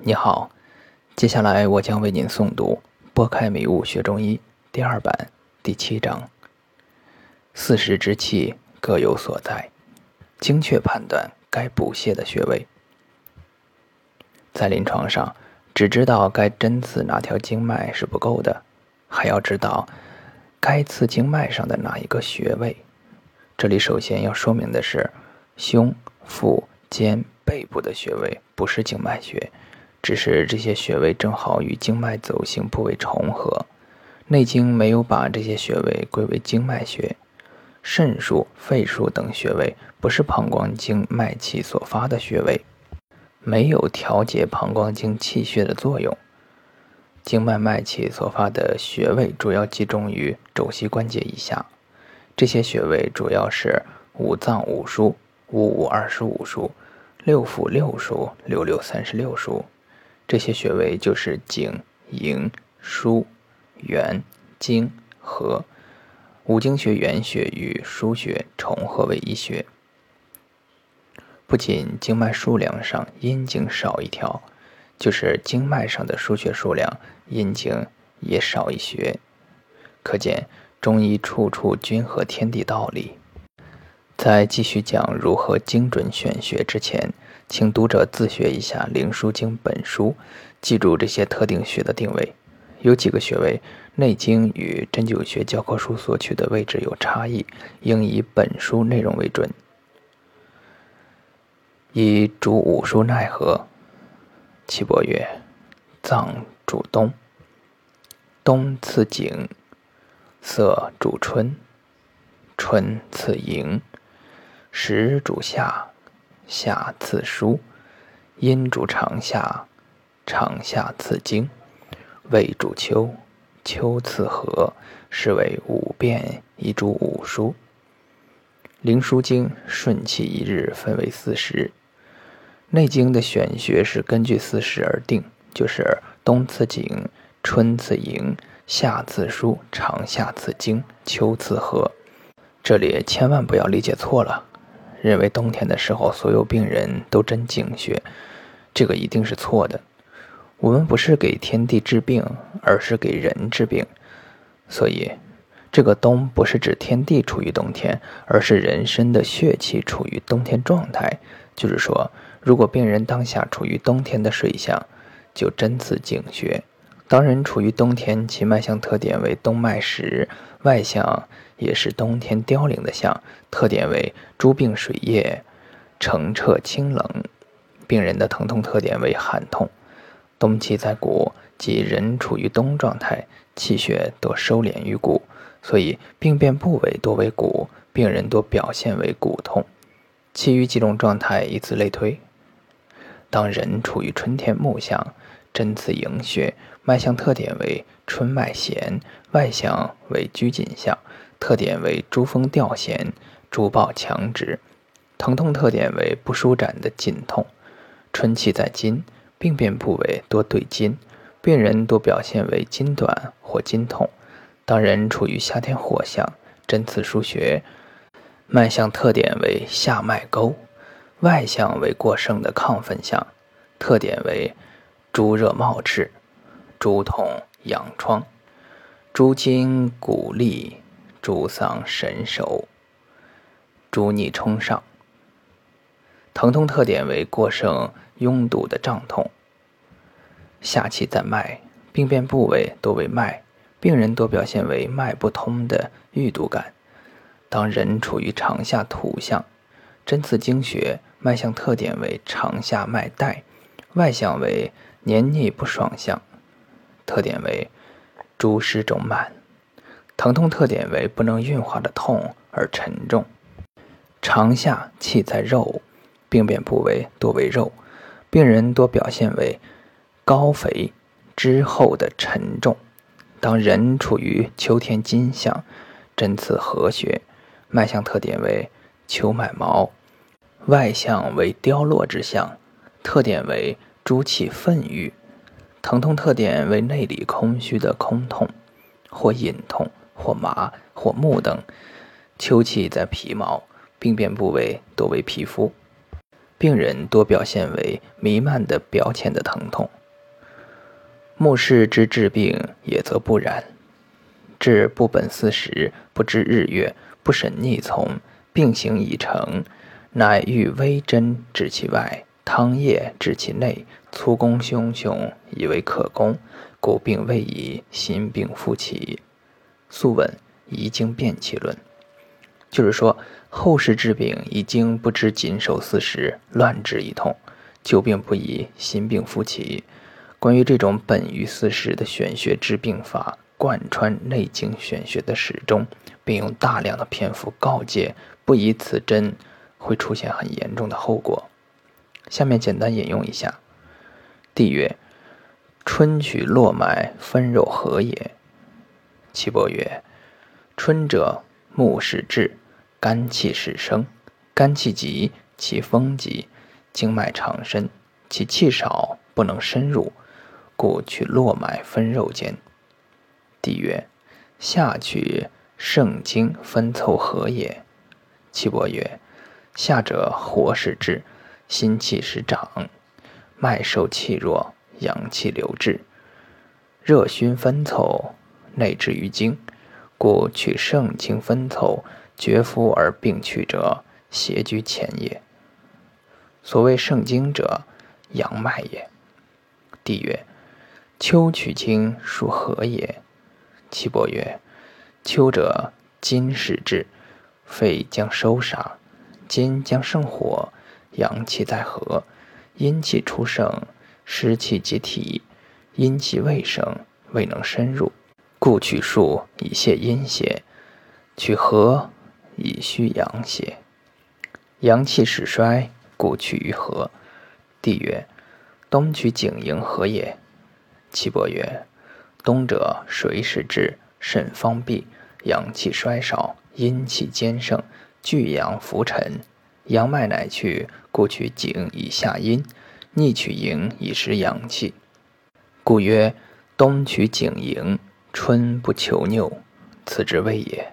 你好，接下来我将为您诵读《拨开迷雾学中医》第二版第七章。四时之气各有所在，精确判断该补泻的穴位。在临床上，只知道该针刺哪条经脉是不够的，还要知道该刺经脉上的哪一个穴位。这里首先要说明的是，胸、腹、肩、背部的穴位不是经脉穴。只是这些穴位正好与经脉走行部位重合，《内经》没有把这些穴位归为经脉穴。肾腧、肺腧等穴位不是膀胱经脉气所发的穴位，没有调节膀胱经气血的作用。经脉脉气所发的穴位主要集中于肘膝关节以下，这些穴位主要是五脏五腧、五五二十五腧、六腑六腧、六六三十六腧。这些穴位就是井、营、腧、元、经、合，五经穴原穴与腧穴重合为一穴。不仅经脉数量上阴经少一条，就是经脉上的腧穴数量阴经也少一穴。可见中医处处均合天地道理。在继续讲如何精准选穴之前，请读者自学一下《灵枢经》本书，记住这些特定穴的定位。有几个穴位，《内经》与针灸学教科书所取的位置有差异，应以本书内容为准。以主五腧奈何？岐伯曰：脏主冬，冬次景，色主春，春次迎。时主夏，夏次疏，阴主长夏，长夏次经，胃主秋，秋次和，是为五变，一主五书。灵枢经顺气一日分为四时，内经的选穴是根据四时而定，就是冬次景，春次迎，夏次疏，长夏次经，秋次和。这里千万不要理解错了。认为冬天的时候所有病人都针井穴，这个一定是错的。我们不是给天地治病，而是给人治病。所以，这个冬不是指天地处于冬天，而是人身的血气处于冬天状态。就是说，如果病人当下处于冬天的水象，就针刺井穴。当人处于冬天，其脉象特点为冬脉实，外象也是冬天凋零的象，特点为诸病水液澄澈清冷。病人的疼痛特点为寒痛，冬气在骨，即人处于冬状态，气血多收敛于骨，所以病变部位多为骨，病人多表现为骨痛。其余几种状态以此类推。当人处于春天木象。针刺营穴，脉象特点为春脉弦，外象为拘谨象，特点为诸风调弦，诸暴强直。疼痛特点为不舒展的紧痛。春气在筋，病变部位多对筋，病人多表现为筋短或筋痛。当人处于夏天火象，针刺腧穴，脉象特点为下脉沟，外象为过盛的亢奋象，特点为。诸热冒赤，诸痛痒疮，诸筋骨力，诸丧神手，诸逆冲上。疼痛特点为过盛拥堵的胀痛。下气在脉，病变部位多为脉，病人多表现为脉不通的郁堵感。当人处于长下土象，针刺经穴，脉象特点为长下脉带，外象为。黏腻不爽象，特点为诸湿肿满，疼痛特点为不能运化的痛而沉重。长下气在肉，病变部位多为肉，病人多表现为高肥之后的沉重。当人处于秋天金象，针刺合穴，脉象特点为秋脉毛，外象为凋落之象，特点为。诸气愤郁，疼痛特点为内里空虚的空痛，或隐痛，或麻，或木等。秋气在皮毛，病变部位多为皮肤。病人多表现为弥漫的表浅的疼痛。目视之治病也则不然，治不本四时，不知日月，不审逆从，病行已成，乃欲微针治其外，汤液治其内，粗攻汹汹，以为可攻，故病未已，心病复起。素问遗经辨其论，就是说后世治病已经不知谨守四时，乱治一通，旧病不已，新病复起。关于这种本于四时的玄学治病法，贯穿《内经》玄学的始终，并用大量的篇幅告诫不以此针会出现很严重的后果。下面简单引用一下：帝曰：“春取络脉分肉合也。”岐伯曰：“春者，木始至，肝气始生。肝气急，其风急，经脉长深，其气少，不能深入。”故取络脉分肉间。帝曰：夏取肾经分凑合也。岐伯曰：夏者火始至，心气始长，脉受气弱，阳气流至，热熏分凑，内至于经，故取肾精分凑，绝肤而病去者，邪居前也。所谓盛精者，阳脉也。帝曰。秋取经属何也？岐伯曰：秋者，金始至，肺将收杀，金将生火，阳气在合，阴气出盛，湿气结体，阴气未生，未能深入，故取数以泄阴邪，取和以虚阳邪。阳气始衰，故取于和。帝曰：冬取景营何也？岐伯曰：“冬者，水始至，肾方闭，阳气衰少，阴气兼盛，聚阳浮沉，阳脉乃去，故取景以下阴，逆取营以实阳气。故曰：冬取景营，春不求拗，此之谓也。”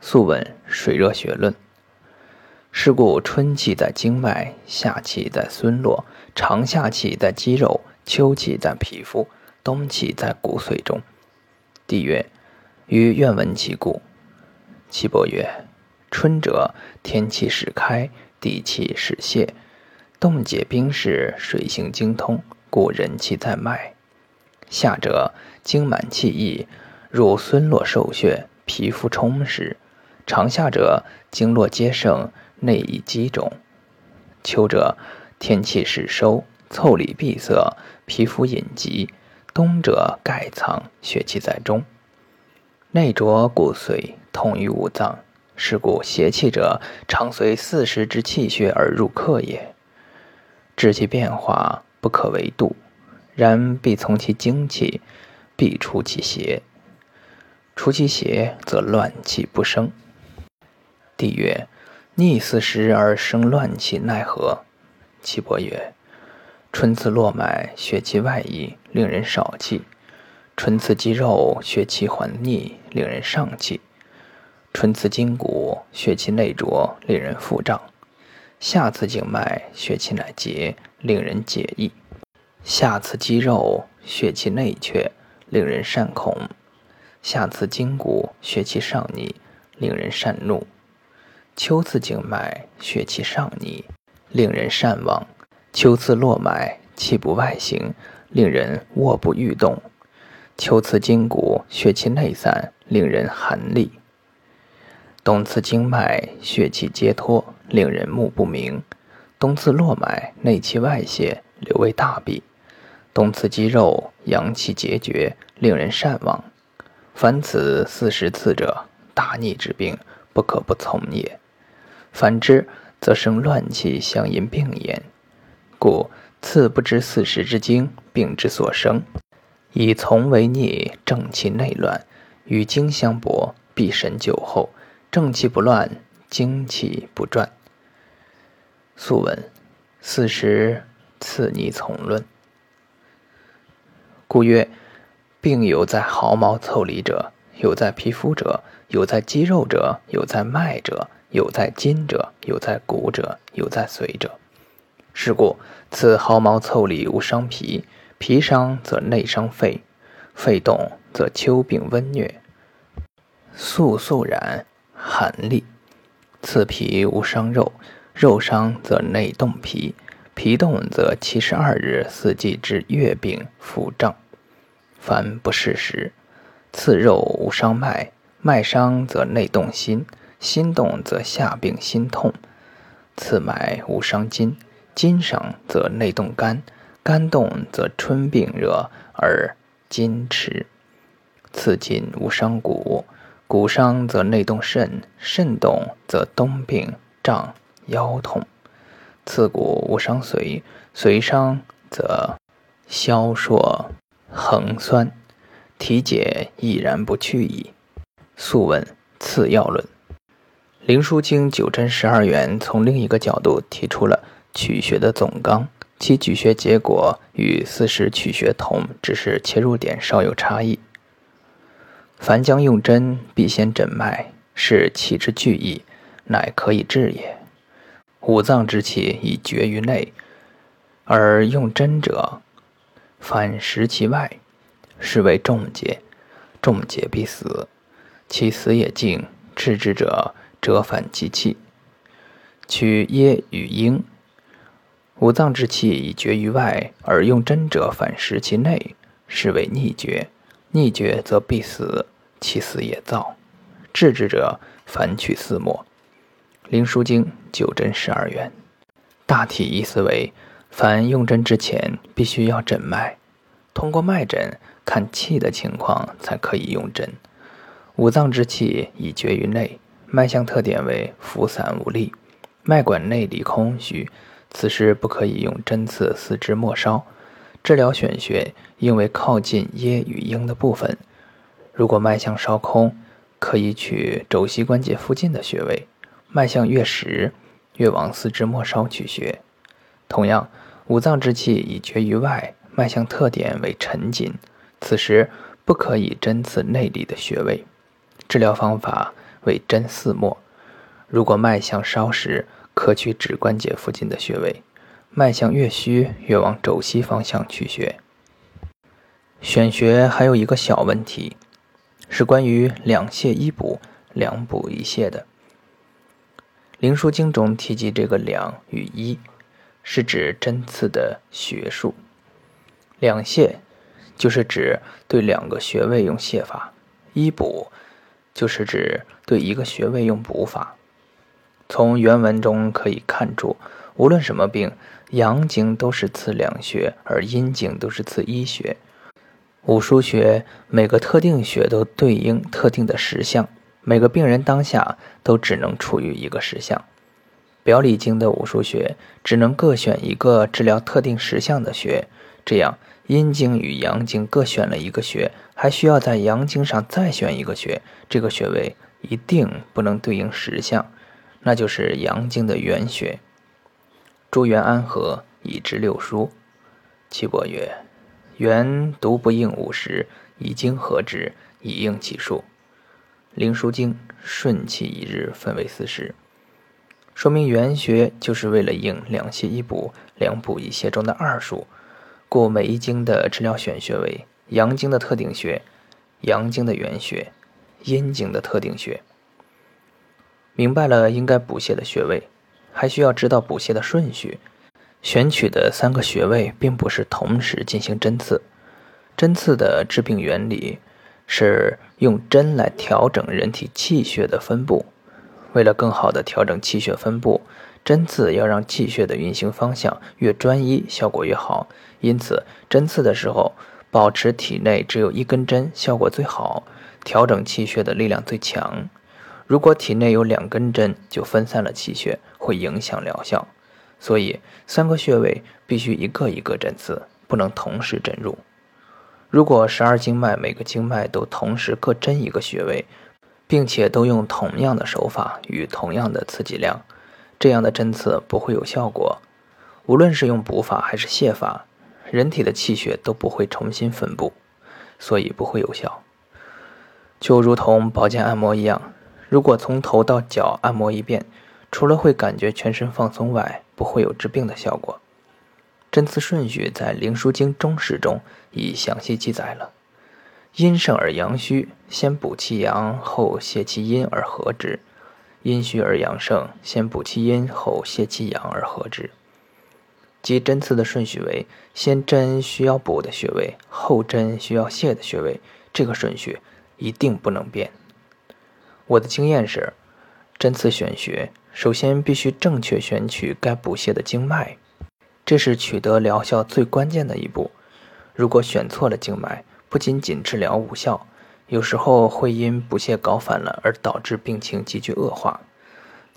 素问《水热学论》。是故春气在经脉，夏气在孙络，长夏气在肌肉，秋气在皮肤。冬气在骨髓中。帝曰：“余愿闻其故。”岐伯曰：“春者，天气始开，地气始泄，冻结冰释，水行精通，故人气在脉。夏者，精满气溢，入孙络受血，皮肤充实。长夏者，经络皆盛，内以积肿。秋者，天气始收，腠理闭塞，皮肤隐疾。”冬者盖藏血气在中，内浊骨髓，通于五脏。是故邪气者，常随四时之气血而入客也。治其变化，不可为度，然必从其精气，必除其邪。除其邪，则乱气不生。帝曰：逆四时而生乱气，奈何？岐伯曰。春次络脉，血气外溢，令人少气；春次肌肉，血气缓逆，令人上气；春次筋骨，血气内浊，令人腹胀；夏次静脉，血气乃结，令人解意；夏次肌肉，血气内却，令人善恐；夏次筋骨，血气上逆，令人善怒；秋次静脉，血气上逆，令人善忘。秋次络脉气不外行，令人卧不欲动；秋次筋骨血气内散，令人寒栗；冬次经脉血气皆脱，令人目不明；冬次络脉内气外泄，留为大闭；冬刺肌肉阳气结绝，令人善忘。凡此四十次者，大逆之病，不可不从也。反之，则生乱气，相因病焉。故次不知四时之经，病之所生，以从为逆，正气内乱，与经相搏，必神久后，正气不乱，精气不转。素问：四时次逆从论。故曰：病有在毫毛腠理者，有在皮肤者，有在肌肉者，有在脉者，有在筋者，有在骨者，有在髓者。是故此毫毛凑里无伤脾，脾伤则内伤肺，肺动则秋病温疟，肃肃然寒栗。次脾无伤肉，肉伤则内动脾，脾动则七十二日四季之月病腹胀，凡不适时。次肉无伤脉，脉伤则内动心，心动则下病心痛。次脉无伤筋，筋伤则内动肝，肝动则春病热而筋迟。刺筋无伤骨，骨伤则内动肾，肾动则冬病胀腰痛。刺骨无伤髓，髓伤则消烁横酸。体解亦然不去矣。素问次要论，灵枢经九针十二元从另一个角度提出了取穴的总纲，其举穴结果与四时取穴同，只是切入点稍有差异。凡将用针，必先诊脉，是气之聚意，乃可以治也。五脏之气已绝于内，而用针者，反食其外。是为重结，重结必死，其死也静。治之者，折反其气，取耶与阴。五脏之气已绝于外，而用针者反食其内，是为逆绝。逆绝则必死，其死也燥。治之者，反取四末。《灵枢经》九针十二元，大体意思为：凡用针之前，必须要诊脉，通过脉诊。看气的情况才可以用针。五脏之气已绝于内，脉象特点为浮散无力，脉管内里空虚，此时不可以用针刺四肢末梢。治疗选穴应为靠近耶与阴的部分。如果脉象稍空，可以取肘膝关节附近的穴位。脉象越实，越往四肢末梢取穴。同样，五脏之气已绝于外，脉象特点为沉紧。此时不可以针刺内里的穴位，治疗方法为针四末。如果脉象稍实，可取指关节附近的穴位。脉象越虚，越往肘膝方向取穴。选穴还有一个小问题，是关于两泻一补、两补一泻的。《灵枢经》中提及这个两与一，是指针刺的穴数。两泻。就是指对两个穴位用泻法，一补就是指对一个穴位用补法。从原文中可以看出，无论什么病，阳经都是刺两穴，而阴经都是刺一穴。五腧穴每个特定穴都对应特定的实相，每个病人当下都只能处于一个实相。表里经的五腧穴只能各选一个治疗特定实相的穴，这样。阴经与阳经各选了一个穴，还需要在阳经上再选一个穴，这个穴位一定不能对应实相，那就是阳经的原穴。朱元安和以知六书，岐伯曰：“元独不应五时，以经合之，以应其数。”《灵枢经》顺气一日分为四时，说明原穴就是为了应两泻一补、两补一泻中的二数。故每一经的治疗选穴为阳经的特定穴、阳经的原穴、阴经的特定穴。明白了应该补泻的穴位，还需要知道补泻的顺序。选取的三个穴位并不是同时进行针刺，针刺的治病原理是用针来调整人体气血的分布。为了更好的调整气血分布。针刺要让气血的运行方向越专一，效果越好。因此，针刺的时候，保持体内只有一根针，效果最好，调整气血的力量最强。如果体内有两根针，就分散了气血，会影响疗效。所以，三个穴位必须一个一个针刺，不能同时针入。如果十二经脉每个经脉都同时各针一个穴位，并且都用同样的手法与同样的刺激量。这样的针刺不会有效果，无论是用补法还是泻法，人体的气血都不会重新分布，所以不会有效。就如同保健按摩一样，如果从头到脚按摩一遍，除了会感觉全身放松外，不会有治病的效果。针刺顺序在《灵枢经·中释》中已详细记载了：阴盛而阳虚，先补其阳，后泻其阴而和之；阴虚而阳盛，先补其阴，后泻其阳而和之。即针刺的顺序为：先针需要补的穴位，后针需要泻的穴位。这个顺序一定不能变。我的经验是，针刺选穴，首先必须正确选取该补泻的经脉，这是取得疗效最关键的一步。如果选错了经脉，不仅仅治疗无效，有时候会因不屑搞反了而导致病情急剧恶化。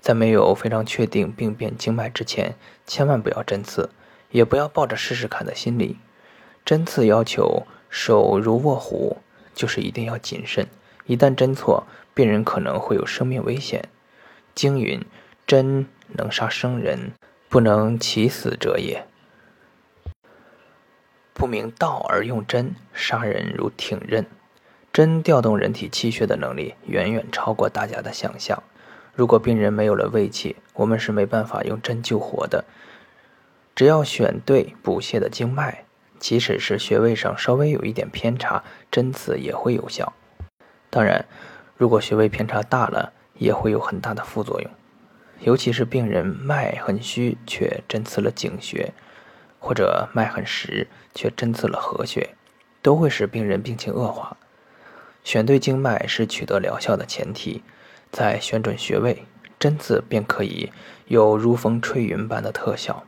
在没有非常确定病变经脉之前，千万不要针刺，也不要抱着试试看的心理。针刺要求手如卧虎，就是一定要谨慎，一旦针错，病人可能会有生命危险。经云：“针能杀生人，不能起死者也。”不明道而用针杀人如挺刃，针调动人体气血的能力远远超过大家的想象。如果病人没有了胃气，我们是没办法用针救活的。只要选对补泻的经脉，即使是穴位上稍微有一点偏差，针刺也会有效。当然，如果穴位偏差大了，也会有很大的副作用。尤其是病人脉很虚却针刺了井穴，或者脉很实却针刺了合穴，都会使病人病情恶化。选对经脉是取得疗效的前提，在选准穴位，针刺便可以有如风吹云般的特效。